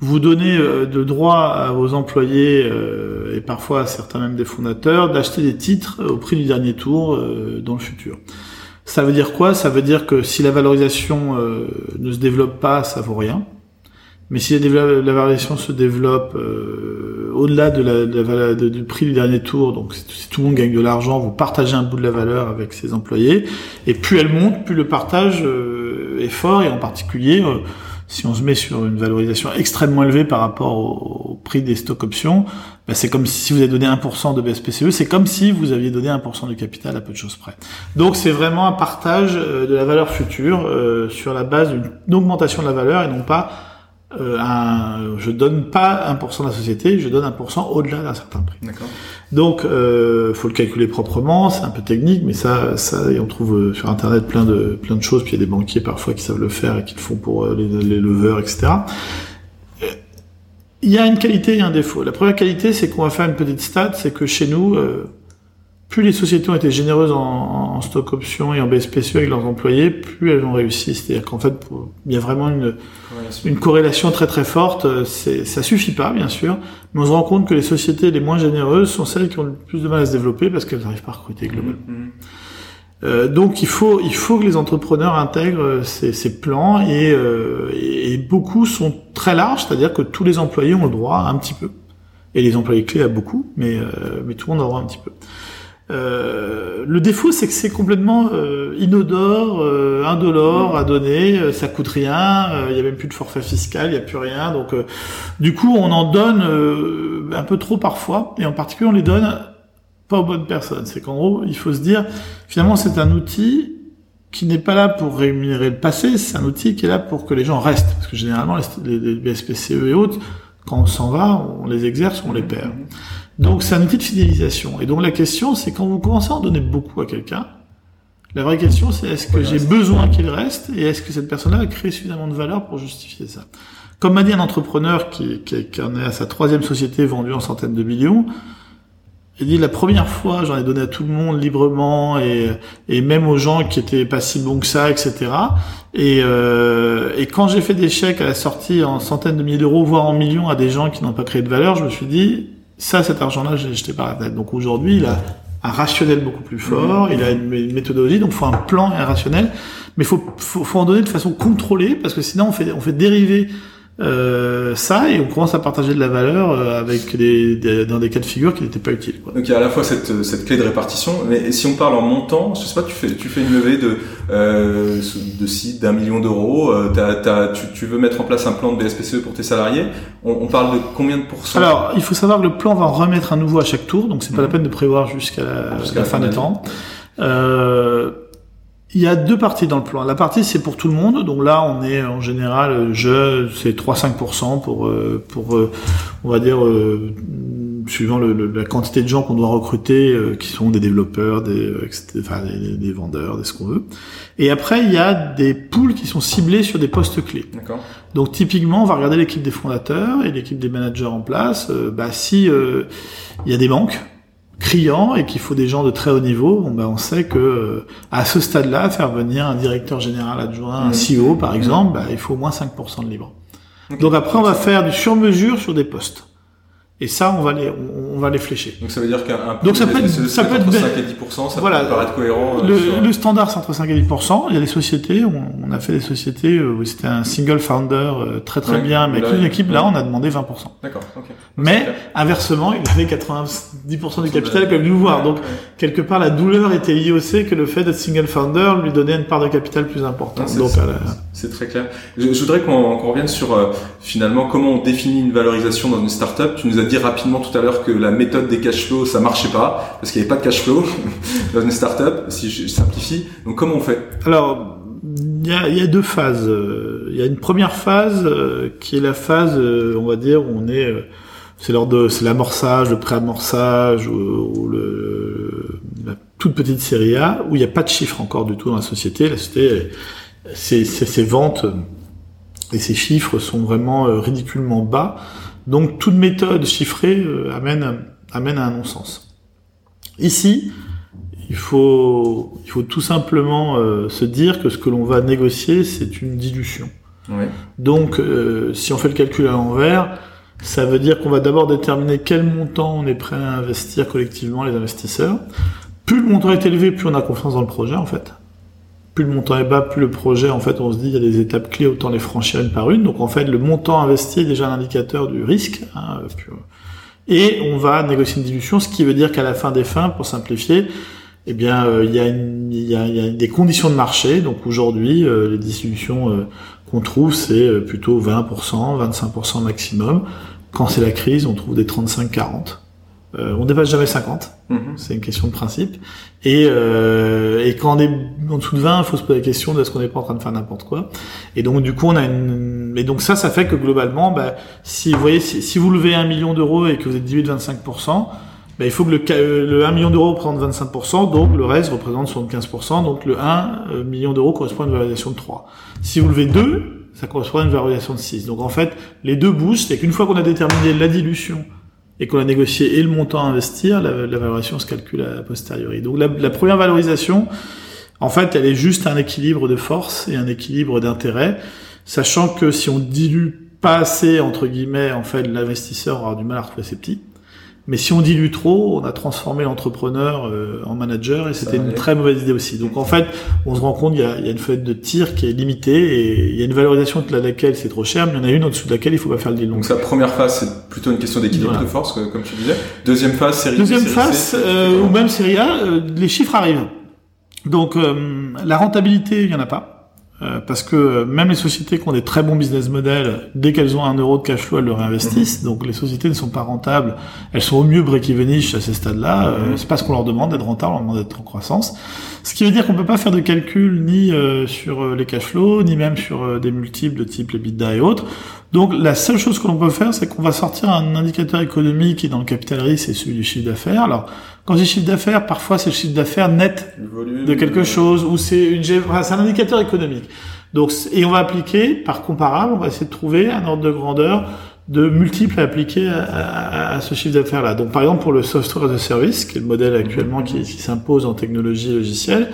vous donnez euh, de droit à vos employés euh, et parfois à certains même des fondateurs d'acheter des titres au prix du dernier tour euh, dans le futur. Ça veut dire quoi? Ça veut dire que si la valorisation euh, ne se développe pas, ça vaut rien. Mais si la, la valorisation se développe euh, au-delà de la, de la du prix du dernier tour, donc si, tout le monde gagne de l'argent, vous partagez un bout de la valeur avec ses employés, et plus elle monte, plus le partage euh, est fort, et en particulier, euh, si on se met sur une valorisation extrêmement élevée par rapport au, au prix des stock options, bah, c'est comme si vous avez donné 1% de BSPCE, c'est comme si vous aviez donné 1% du capital à peu de choses près. Donc c'est vraiment un partage euh, de la valeur future euh, sur la base d'une augmentation de la valeur et non pas euh, un, je donne pas 1% de la société, je donne 1% au-delà d'un certain prix. Donc, euh, faut le calculer proprement, c'est un peu technique, mais ça, ça, et on trouve euh, sur Internet plein de plein de choses. Puis il y a des banquiers parfois qui savent le faire et qui le font pour euh, les, les leveurs, etc. Euh, Il y a une qualité et un défaut. La première qualité, c'est qu'on va faire une petite stat, c'est que chez nous, euh, plus les sociétés ont été généreuses en, en stock options et en BSPCE avec leurs employés, plus elles ont réussi. C'est-à-dire qu'en fait, pour- il y a vraiment une, une corrélation très très forte. C'est, ça suffit pas, bien sûr, mais on se rend compte que les sociétés les moins généreuses sont celles qui ont le plus de mal à se développer parce qu'elles n'arrivent pas à recruter globalement. Mhm. Euh, donc il faut il faut que les entrepreneurs intègrent ces, ces plans et, euh, et, beaucoup sont très larges, c'est-à-dire que tous les employés ont le droit un petit peu et les employés clés à beaucoup, mais euh, mais tout le monde a le droit un petit peu. Euh, le défaut, c'est que c'est complètement euh, inodore, euh, indolore à donner, euh, ça coûte rien, il n'y a même plus de forfait fiscal, il n'y a plus rien. Donc, du coup, on en donne un peu trop parfois, et en particulier, on les donne pas aux bonnes personnes. C'est qu'en gros, il faut se dire, finalement, c'est un outil qui n'est pas là pour rémunérer le passé, c'est un outil qui est là pour que les gens restent. Parce que généralement, les, les BSPCE et autres, quand on s'en va, on les exerce, on les perd. Donc c'est un outil de fidélisation. Et donc la question, c'est quand vous commencez à en donner beaucoup à quelqu'un, la vraie question, c'est est-ce que j'ai besoin qu'il reste et est-ce que cette personne-là a créé suffisamment de valeur pour justifier ça? Comme m'a dit un entrepreneur qui, qui, qui, en est à sa troisième société vendue en centaines de millions, il dit la première fois, j'en ai donné à tout le monde librement et, et même aux gens qui étaient pas si bons que ça, etc. Et, euh, et quand j'ai fait des chèques à la sortie en centaines de milliers d'euros, voire en millions à des gens qui n'ont pas créé de valeur, je me suis dit, ça, cet argent-là, j'ai jeté par la tête. Donc aujourd'hui, il a un rationnel beaucoup plus fort, il a une, méthodologie, donc il faut un plan et un rationnel, mais il faut, faut, faut, en donner de façon contrôlée, parce que sinon on fait, on fait dériver euh, ça et on commence à partager de la valeur euh, avec des, dans des cas de figure qui n'étaient pas utiles. Quoi. Donc il y a à la fois cette, cette clé de répartition, mais si on parle en montant, je sais pas, tu fais tu fais une levée de euh, de site d'un million d'euros, euh, tu, tu veux mettre en place un plan de BSPCE pour tes salariés, on, on, parle de combien de pourcents? Alors il faut savoir que le plan va en remettre un nouveau à chaque tour, donc c'est pas la mmh. peine de prévoir jusqu'à la, la, fin du temps. Euh, il y a deux parties dans le plan. La partie c'est pour tout le monde, donc là on est en général je c'est 3-5% pour euh, pour euh, on va dire euh, suivant le, la quantité de gens qu'on doit recruter, qui sont des développeurs, des, enfin, des, des, vendeurs, des ce qu'on veut. Et après il y a des pools qui sont ciblés sur des postes clés. Donc typiquement on va regarder l'équipe des fondateurs et l'équipe des managers en place. bah si il y a des banques criant et qu'il faut des gens de très haut niveau, bon ben on sait que euh, à ce stade-là, faire venir un directeur général adjoint, un CEO par exemple, bah, il faut au moins 5% de libre. Donc après, on va faire du sur-mesure sur des postes. Et ça, on va les, on, va les flécher. Donc ça veut dire qu'un donc ça peut être, ça peut être 5 et 10 ça voilà, peut paraître cohérent. Euh, le, le standard c'est entre 5 et 10% Il y a des sociétés, on, on a fait des sociétés où c'était un single founder euh, très très bien, mais avec une équipe là, on a demandé 20 D'accord. Mais inversement, il avait 90 du capital comme nous voir. Donc quelque part, la douleur était liée aussi que le fait d'être single founder lui donnait une part de capital plus importante. Donc c'est très clair. Je, je voudrais qu'on revienne sur euh, finalement comment on définit une valorisation dans une startup. Tu nous as dit rapidement tout à l'heure que la méthode des cash flows, ça marchait pas, parce qu'il n'y avait pas de cash flow dans une startup, si je simplifie. Donc comment on fait? Alors, il y a, deux phases. Il y a une première phase euh, qui est la phase, euh, on va dire, où on est, euh, c'est lors c'est l'amorçage, le pré-amorçage ou, le, la toute petite série A, où il n'y a pas de chiffre encore du tout dans la société. La société, ses, ses ventes et ses chiffres sont vraiment ridiculement bas. Donc toute méthode chiffrée euh, amène, amène à un non-sens. Ici, il faut, il faut tout simplement euh, se dire que ce que l'on va négocier, c'est une dilution. Donc, euh, si on fait le calcul à l'envers, ça veut dire qu'on va d'abord déterminer quel montant on est prêt à investir collectivement, les investisseurs. Plus le montant est élevé, plus on a confiance dans le projet, en fait plus le montant est bas, plus le projet, en fait, on se dit, il y a des étapes clés, autant les franchir une par une. Donc, en fait, le montant investi est déjà un indicateur du risque. Hein, et on va négocier une dilution, ce qui veut dire qu'à la fin des fins, pour simplifier, eh bien, euh, il, y a des conditions de marché. Donc, aujourd'hui, euh, les distributions euh, qu'on trouve, c'est plutôt 20%, 25% maximum. Quand c'est la crise, on trouve des 35-40. Euh, on dépasse jamais 50. Mhm. C'est une question de principe. Et, euh, et quand on est en dessous de 20, il faut se poser la question de est-ce qu'on n'est pas en train de faire n'importe quoi. Et donc du coup, on a une. Et donc ça, ça fait que globalement, bah, si vous voyez, si, vous levez un million d'euros et que vous êtes 18-25%, bah, il faut que le, le 1 million d'euros représente 25%, donc le reste représente 75%, donc le 1 euh, million d'euros correspond à une valorisation de 3. Si vous levez 2, ça correspond à une valorisation de 6. Donc en fait, les deux bougent, c'est qu'une fois qu'on a déterminé la dilution et qu'on a négocié et le montant à investir, la, valorisation se calcule à posteriori. Donc la, la, première valorisation, en fait, elle est juste un équilibre de force et un équilibre d'intérêt, sachant que si on dilue pas assez entre guillemets, en fait, l'investisseur aura du mal à retrouver ses petits. Mais si on dilue trop, on a transformé l'entrepreneur euh, en manager et c'était une très mauvaise idée aussi. Donc en fait, on se rend compte qu'il y y a une fenêtre de tir qui est limitée et il y a une valorisation de laquelle c'est trop cher, mais il y en a une au-dessous de laquelle il faut pas faire le deal. Donc, sa première phase, c'est plutôt une question d'équilibre de force, comme tu disais. Deuxième phase, série Deuxième phase, euh, ou même série A, euh, les chiffres arrivent. Donc la rentabilité, il y en a pas. Euh, parce que même les sociétés qui ont des très bons business models, dès qu'elles ont un euro de cash flow, elles le réinvestissent. Mhm. Donc les sociétés ne sont pas rentables. Elles sont au mieux break-evenish à ces stades-là. Euh, mhm. c'est pas ce qu'on leur demande d'être rentable, on leur demande d'être en croissance. Ce qui veut dire qu'on peut pas faire de calcul ni euh, sur les cash flows, ni même sur des multiples de type EBITDA et autres. Donc la seule chose que l'on peut faire, c'est qu'on va sortir un indicateur économique qui dans le capital risque, c'est celui du chiffre d'affaires. Alors quand je dis chiffre d'affaires, parfois c'est le chiffre d'affaires net de quelque chose, ou c'est une, c'est un indicateur économique. Donc, et on va appliquer, par comparable, on va essayer de trouver un ordre de grandeur de multiples à appliquer à, ce chiffre d'affaires-là. Donc, par exemple, pour le software as a service, qui est le modèle actuellement qui, s'impose en technologie logicielle,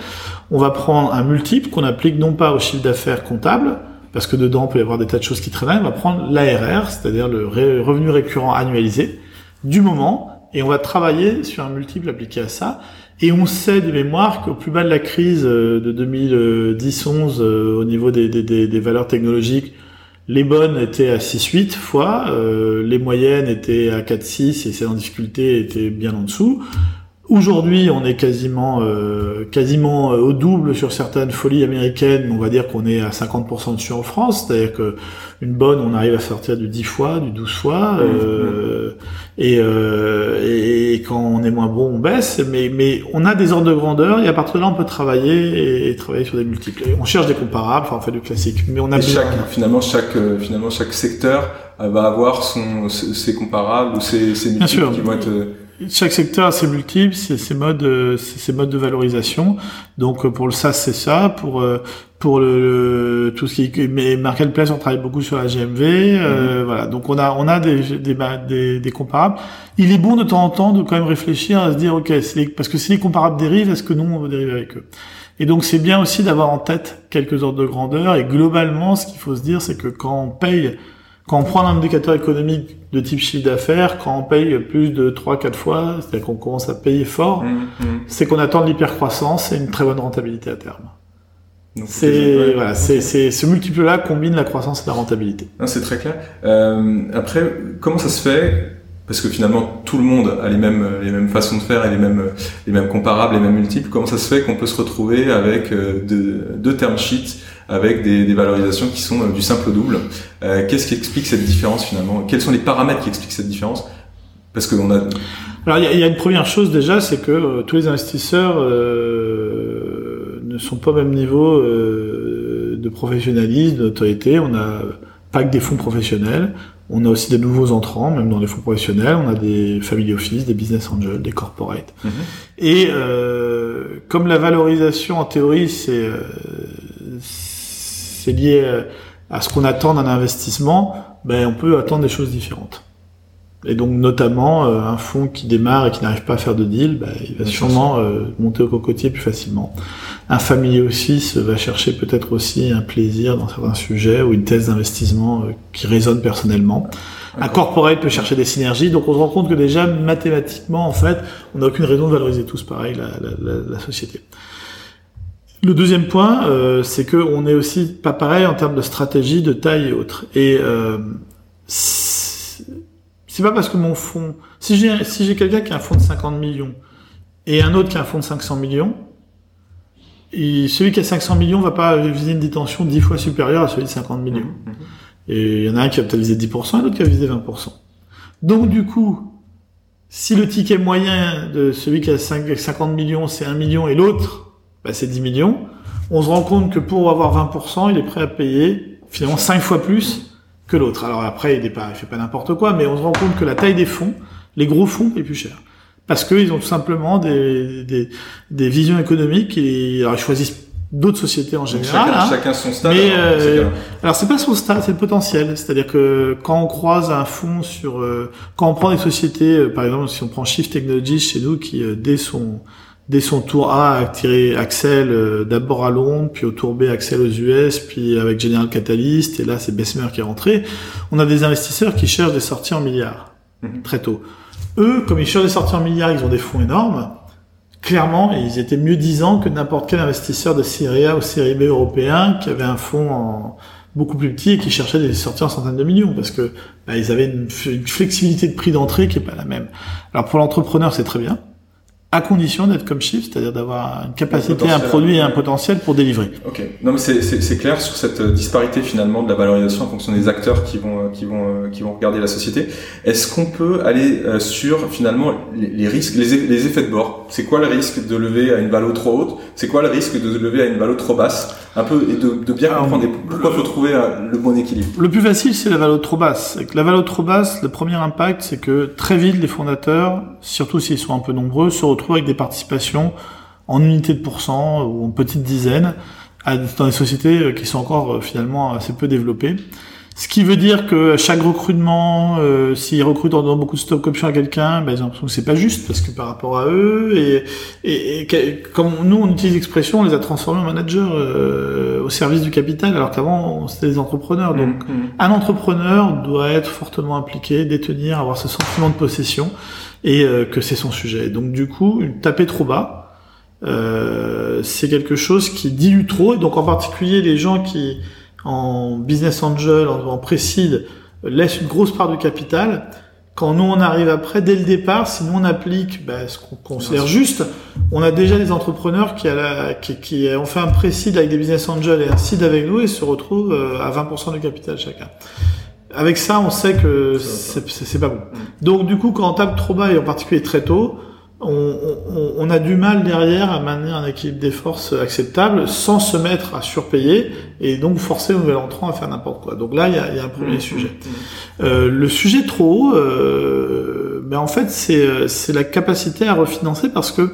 on va prendre un multiple qu'on applique non pas au chiffre d'affaires comptable, parce que dedans, on peut y avoir des tas de choses qui traînent, on va prendre l'ARR, c'est-à-dire le revenu récurrent annualisé, du moment et on va travailler sur un multiple appliqué à ça. Et on sait de mémoire qu'au plus bas de la crise euh, de 2010-11, euh, au niveau des, valeurs technologiques, les bonnes étaient à 6-8 fois, euh, les moyennes étaient à 4-6 et celles en difficulté étaient bien en dessous. Aujourd'hui, on est quasiment euh, quasiment au double sur certaines folies américaines. On va dire qu'on est à 50% dessus en France, c'est-à-dire que une bonne, on arrive à sortir du 10 fois, du 12 fois, mmh, euh, mmh. Et, euh, et, quand on est moins bon, on baisse. Mais mais on a des ordres de grandeur et à partir de là, on peut travailler et, travailler sur des multiples. on cherche des comparables, enfin on fait du classique. Mais on a chaque, finalement chaque euh, finalement chaque secteur va avoir son ses comparables ou ses, ses multiples qui vont être chaque secteur a ses multiples, ses, ses modes, euh, ses, modes de valorisation. Donc euh, pour le SaaS c'est ça, pour euh, pour le, tout ce qui est mais marketplace on travaille beaucoup sur la GMV, mhm. voilà. Donc on a on a des, des, des comparables. Il est bon de temps en temps de quand même réfléchir à se dire ok parce que si les comparables dérivent, est-ce que nous on va dériver avec eux? Et donc c'est bien aussi d'avoir en tête quelques ordres de grandeur et globalement ce qu'il faut se dire c'est que quand on paye quand on prend un indicateur économique de type chiffre d'affaires, quand on paye plus de 3-4 fois, c'est-à-dire qu'on commence à payer fort, mmh, mmh. c'est qu'on attend de l'hypercroissance et une très bonne rentabilité à terme. C'est voilà, c'est ce multiple-là combine la croissance et la rentabilité. C'est très clair. Euh, après, comment ça se fait Parce que finalement, tout le monde a les mêmes les mêmes façons de faire et les mêmes les mêmes comparables, les mêmes multiples. Comment ça se fait qu'on peut se retrouver avec euh, deux, deux term sheets avec des, des, valorisations qui sont euh, du simple au double? Euh, Qu'est-ce qui explique cette différence finalement? Quels sont les paramètres qui expliquent cette différence? Parce que on a. Alors il y, y, a une première chose déjà, c'est que tous les investisseurs euh, ne sont pas au même niveau de professionnalisme, d'autorité. On a pas que des fonds professionnels. On a aussi des nouveaux entrants, même dans les fonds professionnels. On a des family office, des business angels, des corporates. Mm-hmm. Et euh, comme la valorisation en théorie, c'est c'est lié euh, à ce qu'on attend d'un investissement, ben on peut attendre des choses différentes. Et donc notamment euh, un fonds qui démarre et qui n'arrive pas à faire de deal, ben, il va sûrement euh, monter au cocotier plus facilement. Un family office va chercher peut-être aussi un plaisir dans certains sujets ou une thèse d'investissement qui résonne personnellement. Un corporate peut chercher des synergies, donc on se rend compte que déjà mathématiquement en fait, on n'a aucune raison de valoriser tous pareil la, la, la société. Le deuxième point, euh, c'est que on est aussi pas pareil en termes de stratégie, de taille et autres. Et euh, c'est pas parce que mon fonds, si j'ai si j'ai quelqu'un qui a un fonds de 50 millions et un autre qui a un fonds de 500 millions, et celui qui a 500 millions va pas viser une détention 10 fois supérieure à celui de 50 millions. Mmh, mmh. Et il y en a un qui va peut-être viser 10%, et l'autre qui va viser 20%. Donc du coup, si le ticket moyen de celui qui a 50 millions c'est 1 million et l'autre bah, c'est 10 millions. On se rend compte que pour avoir 20%, il est prêt à payer finalement 5 fois plus que l'autre. Alors après, il ne fait pas n'importe quoi, mais on se rend compte que la taille des fonds, les gros fonds, est plus cher. Parce qu'ils ont tout simplement des, des, des visions économiques et alors ils choisissent d'autres sociétés en général. Chacun, hein. chacun son stade. Mais, euh, alors c'est pas son stade, c'est le potentiel. C'est-à-dire que quand on croise un fonds sur, euh, quand on prend des sociétés, euh, par exemple, si on prend Shift Technologies chez nous, qui euh, dès son dès son tour A a tiré Axel euh, d'abord à Londres, puis au tour B Axel aux US, puis avec General Catalyst, et là c'est Bessemer qui est rentré. On a des investisseurs qui cherchent des sorties en milliards, mhm. très tôt. eux, comme ils cherchent des sorties en milliards, ils ont des fonds énormes. Clairement, ils étaient mieux disants que n'importe quel investisseur de série A ou série B européen qui avait un fonds en, beaucoup plus petit et qui cherchait des sorties en centaines de millions parce que bah, ils avaient une, une flexibilité de prix d'entrée qui est pas la même. Alors pour l'entrepreneur, c'est très bien à condition d'être comme Shift, c'est-à-dire d'avoir une capacité, un, produit et un potentiel pour délivrer. Ok. Non, mais c'est clair sur cette euh, disparité finalement de la valorisation en fonction des acteurs qui vont euh, qui vont euh, qui vont regarder la société. Est-ce qu'on peut aller sur finalement les, risques, les, les, effets de bord? C'est quoi le risque de lever à une valeur trop haute? C'est quoi le risque de lever à une valeur trop basse? Un peu et de, de bien comprendre pourquoi il faut trouver le bon équilibre. Le plus facile, c'est la valeur trop basse. La valeur trop basse, le premier impact, c'est que très vite les fondateurs, surtout s'ils sont un peu nombreux, se retrouvent avec des participations en unités de pourcent ou en petites dizaines dans des sociétés euh, qui sont encore euh, finalement assez peu développées. Ce qui veut dire que chaque recrutement, euh, s'ils recrutent en donnant beaucoup de stock options à quelqu'un, ben, ils ont l'impression que c'est pas juste parce que par rapport à eux et, et, comme nous on utilise l'expression, on les a transformés en managers au service du capital, alors qu'avant c'était des entrepreneurs. Donc mmh, mmh. un entrepreneur doit être fortement impliqué, détenir, avoir ce sentiment de possession et euh, que c'est son sujet. Donc du coup, taper trop bas, euh, c'est quelque chose qui dilue trop. Et donc en particulier les gens qui en business angel, en, en précide, laissent une grosse part du capital. Quand nous on arrive après, dès le départ, si nous on applique bah, ce qu'on considère juste, on a déjà des entrepreneurs qui, a la, qui, qui, ont fait un précide avec des business angels et un seed avec nous et se retrouvent euh, à 20% du capital chacun avec ça, on sait que c'est pas bon. Donc du coup, quand on tape trop bas et en particulier très tôt, on, on, on, a du mal derrière à maintenir un équilibre des forces acceptable sans se mettre à surpayer et donc forcer le nouvel entrant à faire n'importe quoi. Donc là, il y a, y a, un premier mmh, sujet. Mmh, mmh. Euh, le sujet trop haut, euh, ben en fait, c'est la capacité à refinancer parce que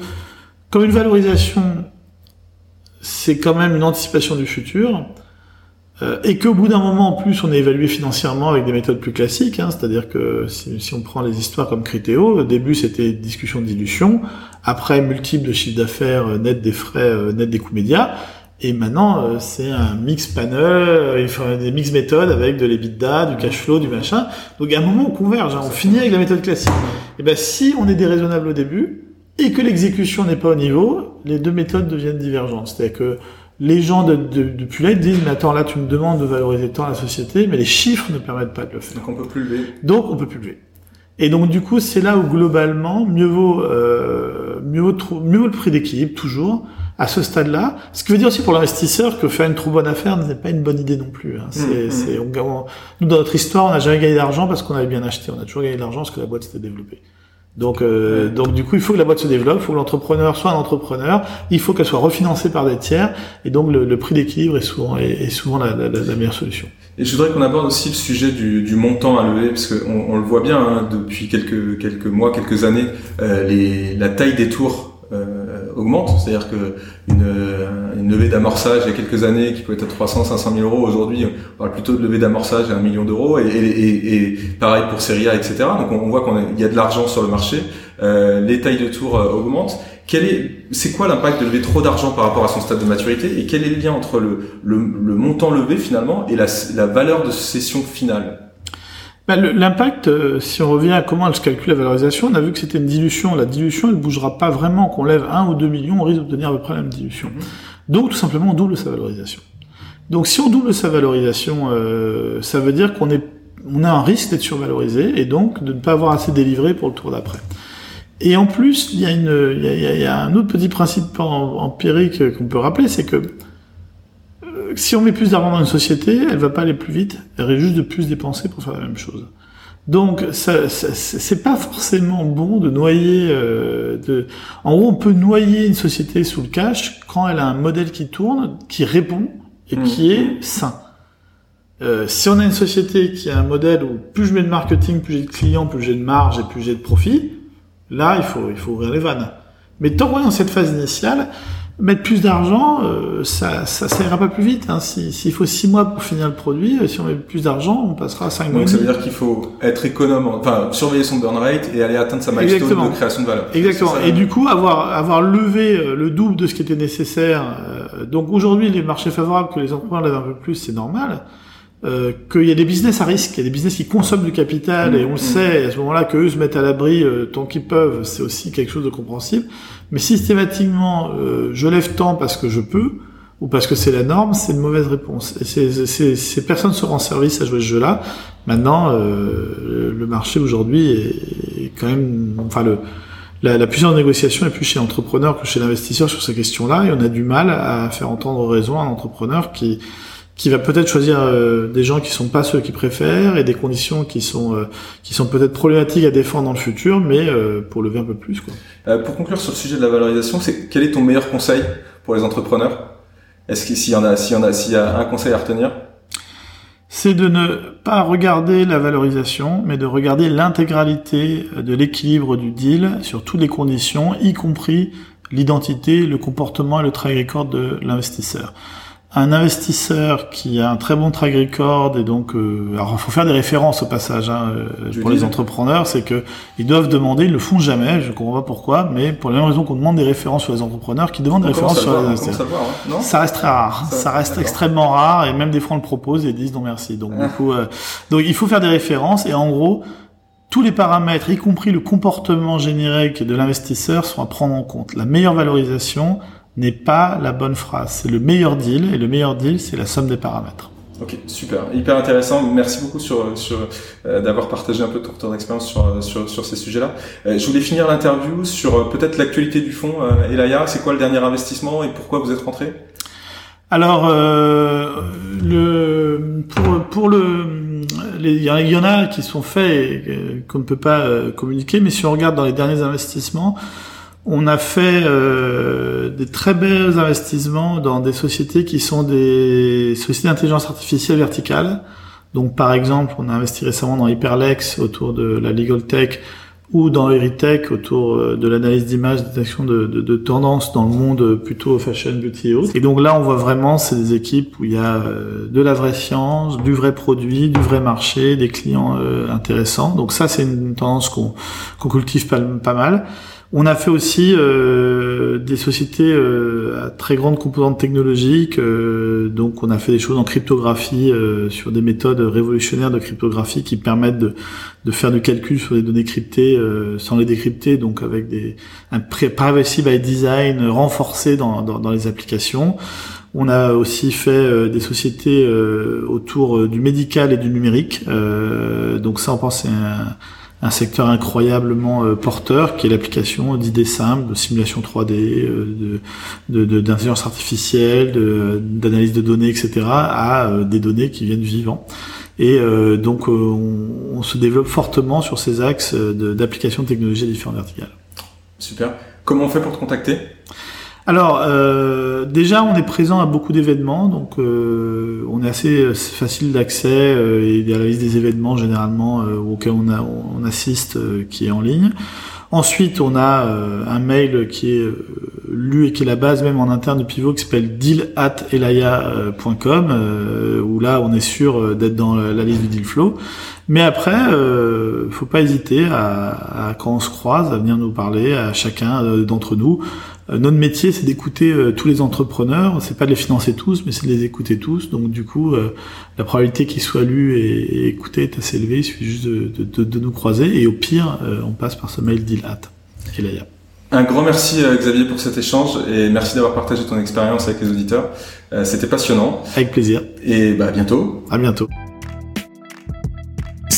comme une valorisation, c'est quand même une anticipation du futur. Euh, et qu'au bout d'un moment, en plus, on est évalué financièrement avec des méthodes plus classiques, hein, c'est-à-dire que si, si, on prend les histoires comme Critéo, au début c'était discussion de dilution, après multiple de chiffre d'affaires euh, net des frais, euh, net des coûts médias, et maintenant c'est un mix panel, des mix méthodes avec de l'EBITDA, du cash flow, du machin. Donc à un moment on converge, hein, on finit avec la méthode classique. Et ben si on est déraisonnable au début et que l'exécution n'est pas au niveau, les deux méthodes deviennent divergentes. C'est-à-dire que les gens de, de, là ils disent mais attends là tu me demandes de valoriser tant la société mais les chiffres ne permettent pas de le faire. Donc on peut plus lever. Donc on peut plus lever. Et donc du coup c'est là où globalement mieux vaut euh, mieux vaut mieux vaut le prix d'équilibre toujours à ce stade-là. Ce qui veut dire aussi pour l'investisseur que faire une trop bonne affaire n'est pas une bonne idée non plus. Hein. C'est, mmh, c'est, on, nous dans notre histoire on n'a jamais gagné d'argent parce qu'on avait bien acheté. On a toujours gagné de l'argent parce que la boîte s'était développée. Donc, euh, donc du coup, il faut que la boîte se développe, il faut que l'entrepreneur soit un entrepreneur, il faut qu'elle soit refinancée par des tiers, et donc le, prix d'équilibre est souvent, est, souvent la, meilleure solution. Et je voudrais qu'on aborde aussi le sujet du, montant à lever, parce qu'on on le voit bien hein, depuis quelques quelques mois, quelques années, euh, les, la taille des tours augmente. C'est-à-dire que une, une levée d'amorçage il y a quelques années qui pouvait être à 300, 500 000 euros, aujourd'hui on parle plutôt de levée d'amorçage à un million d'euros et, et, et, pareil pour Serie A, etc. Donc on, voit qu'il y a de l'argent sur le marché, euh, les tailles de tours euh, augmentent. Quel est, c'est quoi l'impact de lever trop d'argent par rapport à son stade de maturité et quel est le lien entre le, le, le montant levé finalement et la, la valeur de cession finale? Bah, l'impact, euh, si on revient à comment elle se calcule la valorisation, on a vu que c'était une dilution. La dilution, elle ne bougera pas vraiment. Qu'on lève 1 ou 2 millions, on risque d'obtenir à peu près la même dilution. Mhm. Donc, tout simplement, on double sa valorisation. Donc, si on double sa valorisation, euh, ça veut dire qu'on est, on a un risque d'être survalorisé et donc de ne pas avoir assez délivré pour le tour d'après. Et en plus, il y, a une, il, y a, il y a un autre petit principe empirique qu'on peut rappeler, c'est que si on met plus d'argent dans une société, elle va pas aller plus vite, elle risque juste de plus dépenser pour faire la même chose. Donc, ça, ça c'est pas forcément bon de noyer. Euh, de... En gros, on peut noyer une société sous le cash quand elle a un modèle qui tourne, qui répond et mmh. qui est sain. Euh, si on a une société qui a un modèle où plus je mets de marketing, plus j'ai de clients, plus j'ai de marge et plus j'ai de profit, là, il faut, il faut ouvrir les vannes. Mais tant qu'on est dans cette phase initiale, mettre plus d'argent, euh, ça, ça, ça ira pas plus vite. Hein. S'il faut six mois pour finir le produit, euh, si on met plus d'argent, on passera à cinq mois. Donc ça veut dire qu'il faut être économe, enfin surveiller son burn rate et aller atteindre sa milestone de création de valeur. Exactement. et du coup, avoir avoir levé euh, le double de ce qui était nécessaire. donc aujourd'hui, les marchés favorables que les entrepreneurs lèvent un peu plus, c'est normal. Euh, qu'il y a des business à risque, il y a des business qui consomment du capital et on le sait à ce moment-là que eux se mettent à l'abri euh, tant qu'ils peuvent, c'est aussi quelque chose de compréhensible. Mais systématiquement, euh, je lève tant parce que je peux ou parce que c'est la norme, c'est une mauvaise réponse. Et c'est, ces personnes seront service à jouer ce jeu-là. Maintenant, euh, le marché aujourd'hui est, quand même, enfin le la, la puissance de négociation est plus chez l'entrepreneur que chez l'investisseur sur ces questions-là, et on a du mal à faire entendre raison à un entrepreneur qui qui va peut-être choisir euh, des gens qui sont pas ceux qu'il préfère et des conditions qui sont euh, qui sont peut-être problématiques à défendre dans le futur, mais euh, pour lever un peu plus. Quoi. pour conclure sur le sujet de la valorisation, c'est quel est ton meilleur conseil pour les entrepreneurs? Est-ce qu'il s'il y en a s'il y en a s'il y a un conseil à retenir? C'est de ne pas regarder la valorisation, mais de regarder l'intégralité de l'équilibre du deal sur toutes les conditions, y compris l'identité, le comportement et le track record de l'investisseur un investisseur qui a un très bon track record et donc euh, alors il faut faire des références au passage hein, euh, pour les entrepreneurs c'est que ils doivent demander ils le font jamais je comprends pas pourquoi mais pour la même raison qu'on demande des références sur les entrepreneurs qui demandent des références sur les investisseurs hein, ça reste très rare ça, reste extrêmement rare et même des fois on le propose et ils disent non merci. Donc du coup euh, donc il faut faire des références et en gros tous les paramètres, y compris le comportement générique de l'investisseur, sont à prendre en compte. La meilleure valorisation, n'est pas la bonne phrase. C'est le meilleur deal et le meilleur deal, c'est la somme des paramètres. Ok, super, hyper intéressant. Merci beaucoup sur, sur euh, d'avoir partagé un peu ton retour d'expérience sur, euh, sur, sur ces sujets-là. Euh, je voulais finir l'interview sur peut-être l'actualité du fonds Elaya. C'est quoi le dernier investissement et pourquoi vous êtes rentré? Alors, le pour, pour le il y en a qui sont faits et qu'on ne peut pas communiquer, mais si on regarde dans les derniers investissements, on a fait euh, des très belles investissements dans des sociétés qui sont des sociétés d'intelligence artificielle verticale. Donc par exemple, on a investi récemment dans Hyperlex autour de la legal tech ou dans Eritech autour euh, de l'analyse d'image, détection de, de, de tendances dans le monde plutôt fashion, beauty et autres. Et donc là, on voit vraiment, c'est des équipes où il y a euh, de la vraie science, du vrai produit, du vrai marché, des clients intéressants. Donc ça, c'est une tendance qu'on cultive pas mal. On a fait aussi euh, des sociétés euh, à très grande composante technologique, euh, donc on a fait des choses en cryptographie sur des méthodes révolutionnaires de cryptographie qui permettent de, faire du calcul sur des données cryptées sans les décrypter, donc avec des un privacy by design renforcé dans, dans, les applications. On a aussi fait des sociétés autour du médical et du numérique, donc ça on pense c'est un un secteur incroyablement euh, porteur qui est l'application d'idées simples, de simulation 3D, euh, de, d'intelligence artificielle, d'analyse de, données, etc., à euh, des données qui viennent vivants. Et donc on, se développe fortement sur ces axes d'application de technologies à verticales. Super. Comment on fait pour te contacter? Alors, euh, déjà, on est présent à beaucoup d'événements, donc euh, on est assez facile d'accès euh, et il y a la liste des événements généralement auxquels on, a, on assiste qui est en ligne. Ensuite, on a un mail qui est lu et qui est la base même en interne de Pivot qui s'appelle deal@elaya.com où là, on est sûr d'être dans la liste du deal flow. Mais après, euh, faut pas hésiter à, à, quand on se croise, à venir nous parler à chacun d'entre nous. Euh, notre métier, c'est d'écouter euh, tous les entrepreneurs. C'est pas de les financer tous, mais c'est de les écouter tous. Donc du coup, euh, la probabilité qu'ils soient lus et, écoutés est assez élevée. Il suffit juste de, nous croiser. Et au pire, on passe par ce mail d'Ilat. Un grand merci Xavier pour cet échange et merci d'avoir partagé ton expérience avec les auditeurs. C'était passionnant. Avec plaisir. Et bah, à bientôt. À bientôt.